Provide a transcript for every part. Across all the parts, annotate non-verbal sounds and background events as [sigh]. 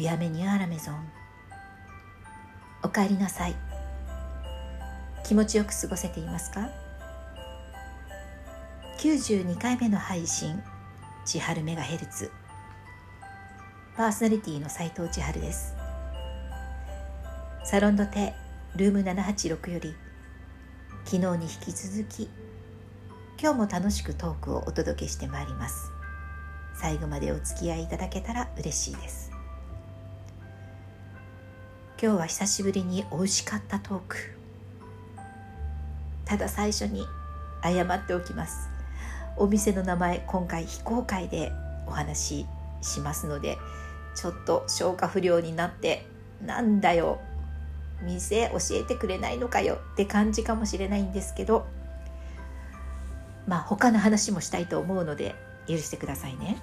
ビアメニューアラメゾン。おかえりなさい。気持ちよく過ごせていますか？92回目の配信千春メガヘルツ。パーソナリティの斉藤千春です。サロンドテルーム786より昨日に引き続き今日も楽しくトークをお届けしてまいります。最後までお付き合いいただけたら嬉しいです。今日は久しぶりに美味しかったトーク。ただ最初に謝っておきます。お店の名前今回非公開でお話ししますのでちょっと消化不良になってなんだよ。店教えてくれないのかよって感じかもしれないんですけどまあ他の話もしたいと思うので許してくださいね。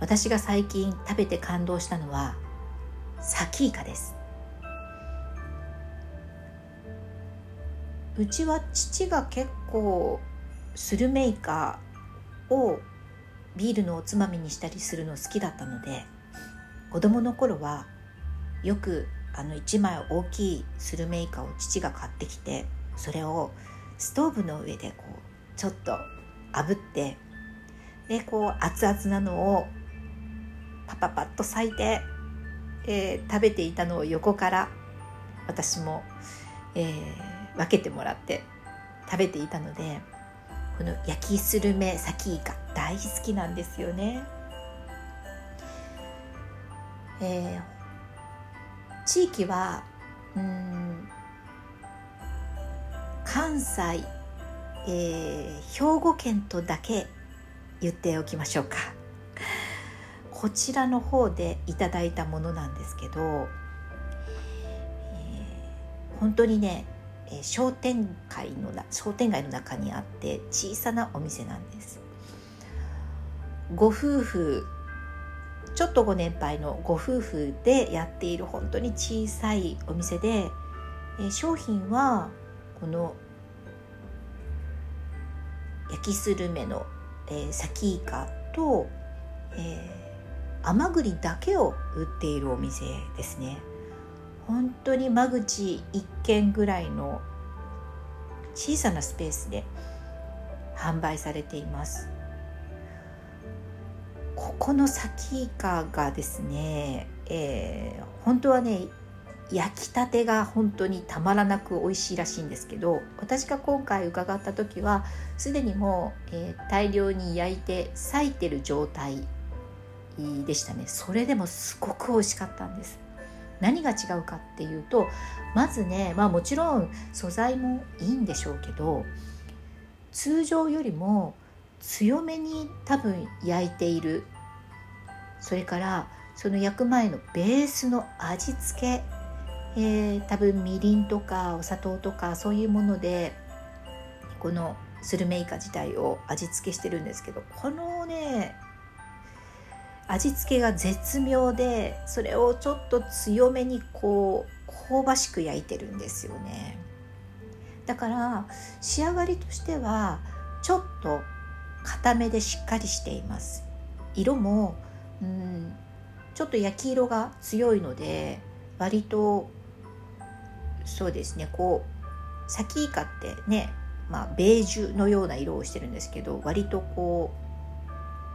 私が最近食べて感動したのはサキイカです。うちは父が結構スルメイカをビールのおつまみにしたりするの好きだったので子供の頃はよくあの1枚大きいスルメイカを父が買ってきてそれをストーブの上でこうちょっと炙ってでこう熱々なのをパパパッと裂いて、えー、食べていたのを横から私も、えー、分けてもらって食べていたのでこの焼きスルメサキイカ大好きなんですよね。えー、地域はうん関西、えー、兵庫県とだけ言っておきましょうかこちらの方でいただいたものなんですけど、えー、本当にね、えー、商店街の商店街の中にあって小さなお店なんです。ご夫婦ちょっとご年配のご夫婦でやっている本当に小さいお店で、えー、商品はこの焼きスルメの、えー、サキイカと、えー、甘栗だけを売っているお店ですね。本当に間口1軒ぐらいの小さなスペースで販売されています。ここのサキイカがですね、えー、本当はね焼きたてが本当にたまらなく美味しいらしいんですけど私が今回伺った時はすでにもう、えー、大量に焼いて裂いてる状態でしたね。それでもすごく美味しかったんです。何が違うかっていうとまずねまあもちろん素材もいいんでしょうけど通常よりも強めに多分焼いている。それからその焼く前のベースの味付け。えー、多分みりんとかお砂糖とかそういうものでこのスルメイカ自体を味付けしてるんですけどこのね味付けが絶妙でそれをちょっと強めにこう香ばしく焼いてるんですよね。だから仕上がりとしてはちょっと固めでしっかりしています。色もうんちょっと焼き色が強いので割とそうですねこうサキイカってね、まあ、ベージュのような色をしてるんですけど割とこう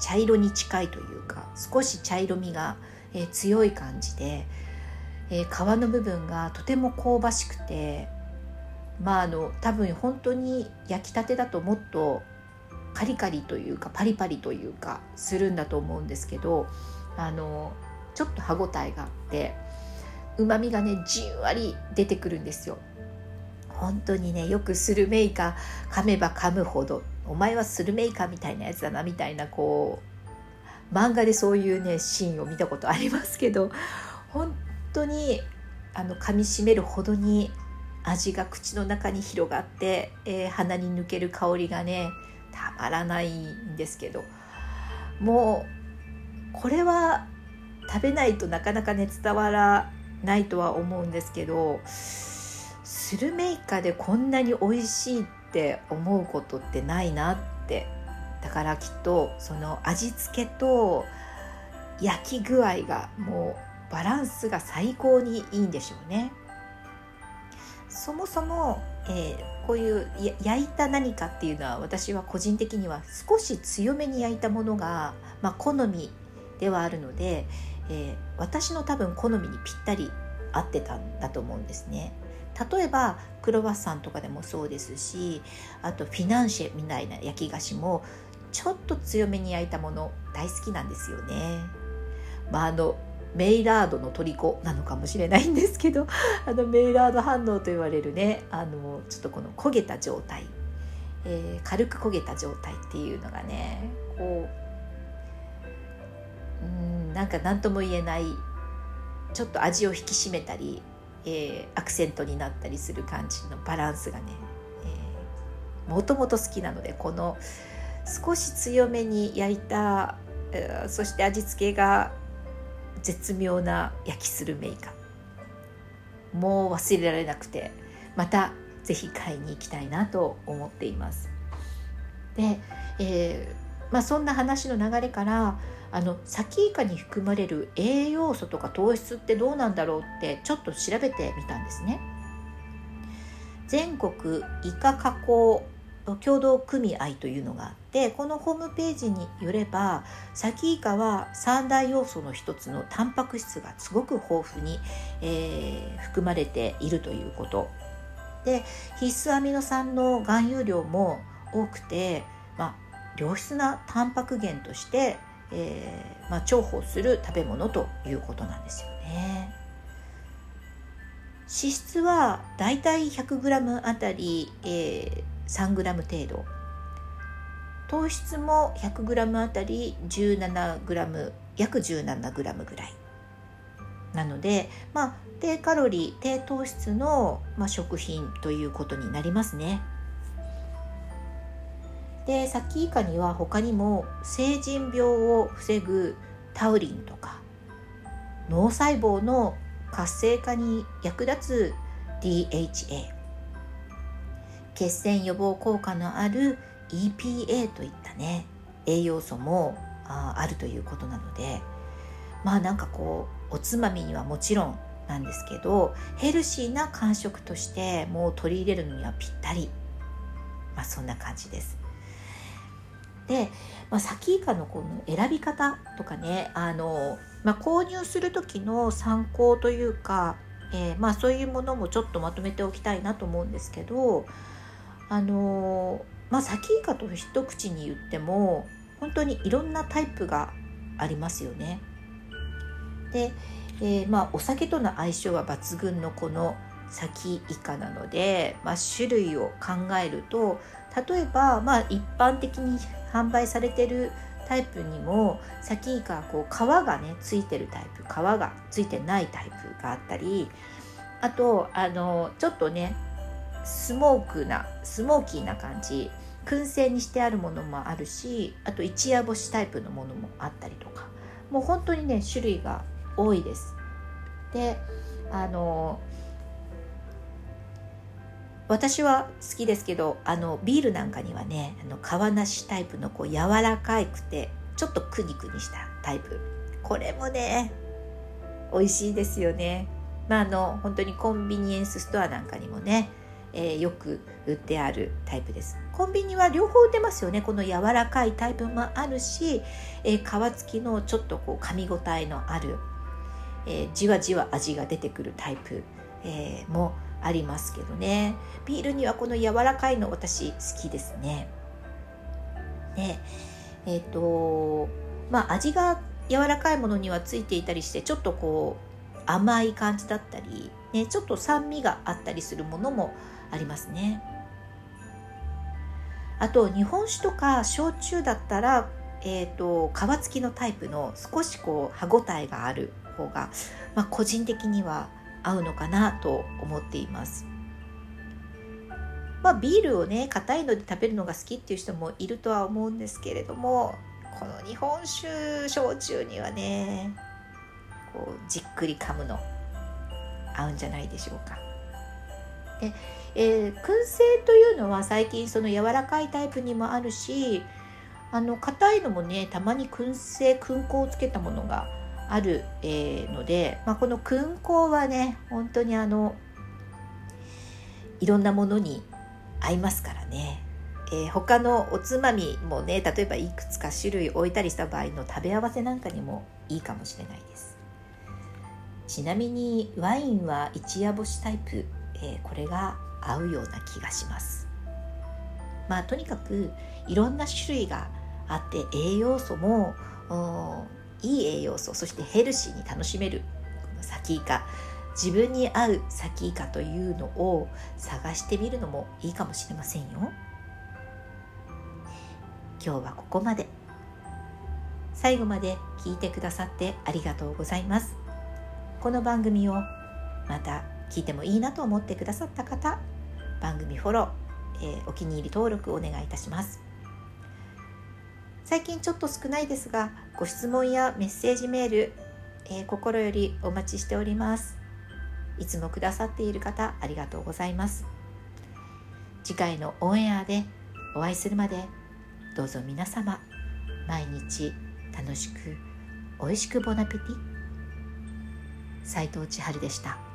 茶色に近いというか少し茶色みが、え、強い感じで、え、皮の部分がとても香ばしくてまああの多分本当に焼きたてだともっとカリカリというかパリパリというかするんだと思うんですけどあのちょっと歯ごたえがあってうまみがねじんわり出てくるんですよ。本当にねよくスルメイカ噛めば噛むほどお前はスルメイカみたいなやつだなみたいなこう漫画でそういうねシーンを見たことありますけど本当にあの噛みしめるほどに味が口の中に広がって、えー、鼻に抜ける香りがねたまらないんですけどもうこれは食べないとなかなかね伝わらないとは思うんですけどスルメイカでこんなに美味しいって思うことってないなってだからきっとその味付けと焼き具合がもうバランスが最高にいいんでしょうね。そもそも、えー、こういう焼いた何かっていうのは私は個人的には少し強めに焼いたものが、まあ、好みではあるので、えー、私の多分好みにぴったり合ってたんだと思うんですね。例えばクロワッサンとかでもそうですしあとフィナンシェみたいな焼き菓子もちょっと強めに焼いたもの大好きなんですよね。まあ、あのメイラードの虜なのかもしれないんですけど [laughs] あのメイラード反応と言われるねあのちょっとこの焦げた状態、えー、軽く焦げた状態っていうのがねこううんなんか何とも言えないちょっと味を引き締めたり、えー、アクセントになったりする感じのバランスがねもともと好きなのでこの少し強めに焼いたそして味付けが絶妙な焼きスルメイカもう忘れられなくてまたぜひ買いに行きたいなと思っています。で、えー、まあ、そんな話の流れからあのサキイカに含まれる栄養素とか糖質ってどうなんだろうってちょっと調べてみたんですね。全国イカ加工共同組合というのがあってこのホームページによればサキイカは三大要素の一つのタンパク質がすごく豊富に、えー、含まれているということで必須アミノ酸の含有量も多くて、まあ、良質なタンパク源として、えーまあ、重宝する食べ物ということなんですよね。脂質はだいたい 100g あたり、えー、3g 程度糖質も 100g あたり 17g 約 17g ぐらいなので、まあ、低カロリー低糖質の、まあ、食品ということになりますね。でサキイカには他にも成人病を防ぐタウリンとか脳細胞の活性化に役立つ DHA 血栓予防効果のある EPA といったね栄養素もああるということなのでまあなんかこうおつまみにはもちろんなんですけどヘルシーな間食としてもう取り入れるのにはぴったりまあそんな感じです。で、まあ、サキイカのこの選び方とかねあの、まあ、購入する時の参考というか、えー、まあそういうものもちょっとまとめておきたいなと思うんですけどあのまあサキイカと一口に言っても本当にいろんなタイプがありますよね。で、えー、まあお酒との相性は抜群のこのサキイカなので、まあ、種類を考えると例えば、まあ、一般的に販売されてるタイプにもサキイカはこう皮がねついてるタイプ皮がついてないタイプがあったりあとあのちょっとねスモークなスモーキーな感じ燻製にしてあるものもあるしあと一夜干しタイプのものもあったりとか。もう本当にね種類が多いです。であの私は好きですけどあのビールなんかにはねあの皮なしタイプのこう柔らかくてちょっとクニクニしたタイプ。これもね美味しいですよね。まああの本当にコンビニエンスストアなんかにもねえー、よく売ってあるタイプです。コンビニは両方売ってますよね。この柔らかいタイプもあるし、えー、皮付きのちょっとこう噛み応えのある、えー、じわじわ味が出てくるタイプ、えー、もあありますけどね。ビールにはこの柔らかいの私好きですね。でえっ、とまあ味が柔らかいものにはついていたりしてちょっとこう甘い感じだったり、ね、ちょっと酸味があったりするものもありますね。あと日本酒とか焼酎だったら、えーと、皮付きのタイプの少しこう歯ごたえがある方が、まあ、個人的には合うのかなと思っています。まあ、ビールをね硬いので食べるのが好きっていう人もいるとは思うんですけれどもこの日本酒焼酎にはねこうじっくり噛むの合うんじゃないでしょうか。でえー、燻製というのは最近その柔らかいタイプにもあるしあの硬いのもねたまに燻製燻香をつけたものがある、えー、ので、まあ、この燻香はね本当にあのいろんなものに合いますからね、えー、他のおつまみもね例えばいくつか種類置いたりした場合の食べ合わせなんかにもいいかもしれないです。ちなみにワインは一夜干しタイプ、えー、これが合うような気がします。まあとにかくいろんな種類があって栄養素もいい栄養素そしてヘルシーに楽しめるこのサキイカ自分に合うサキイカというのを探してみるのもいいかもしれませんよ。今日はここまで。最後まで聞いてくださってありがとうございます。この番組をまた聞いてもいいなと思ってくださった方番組フォロー、えー、お気に入り登録お願いいたします。最近ちょっと少ないですがご質問やメッセージメール、えー、心よりお待ちしております。いつもくださっている方ありがとうございます。次回のオンエアでお会いするまでどうぞ皆様毎日楽しく美味しくボナペティ。斉藤千春でした。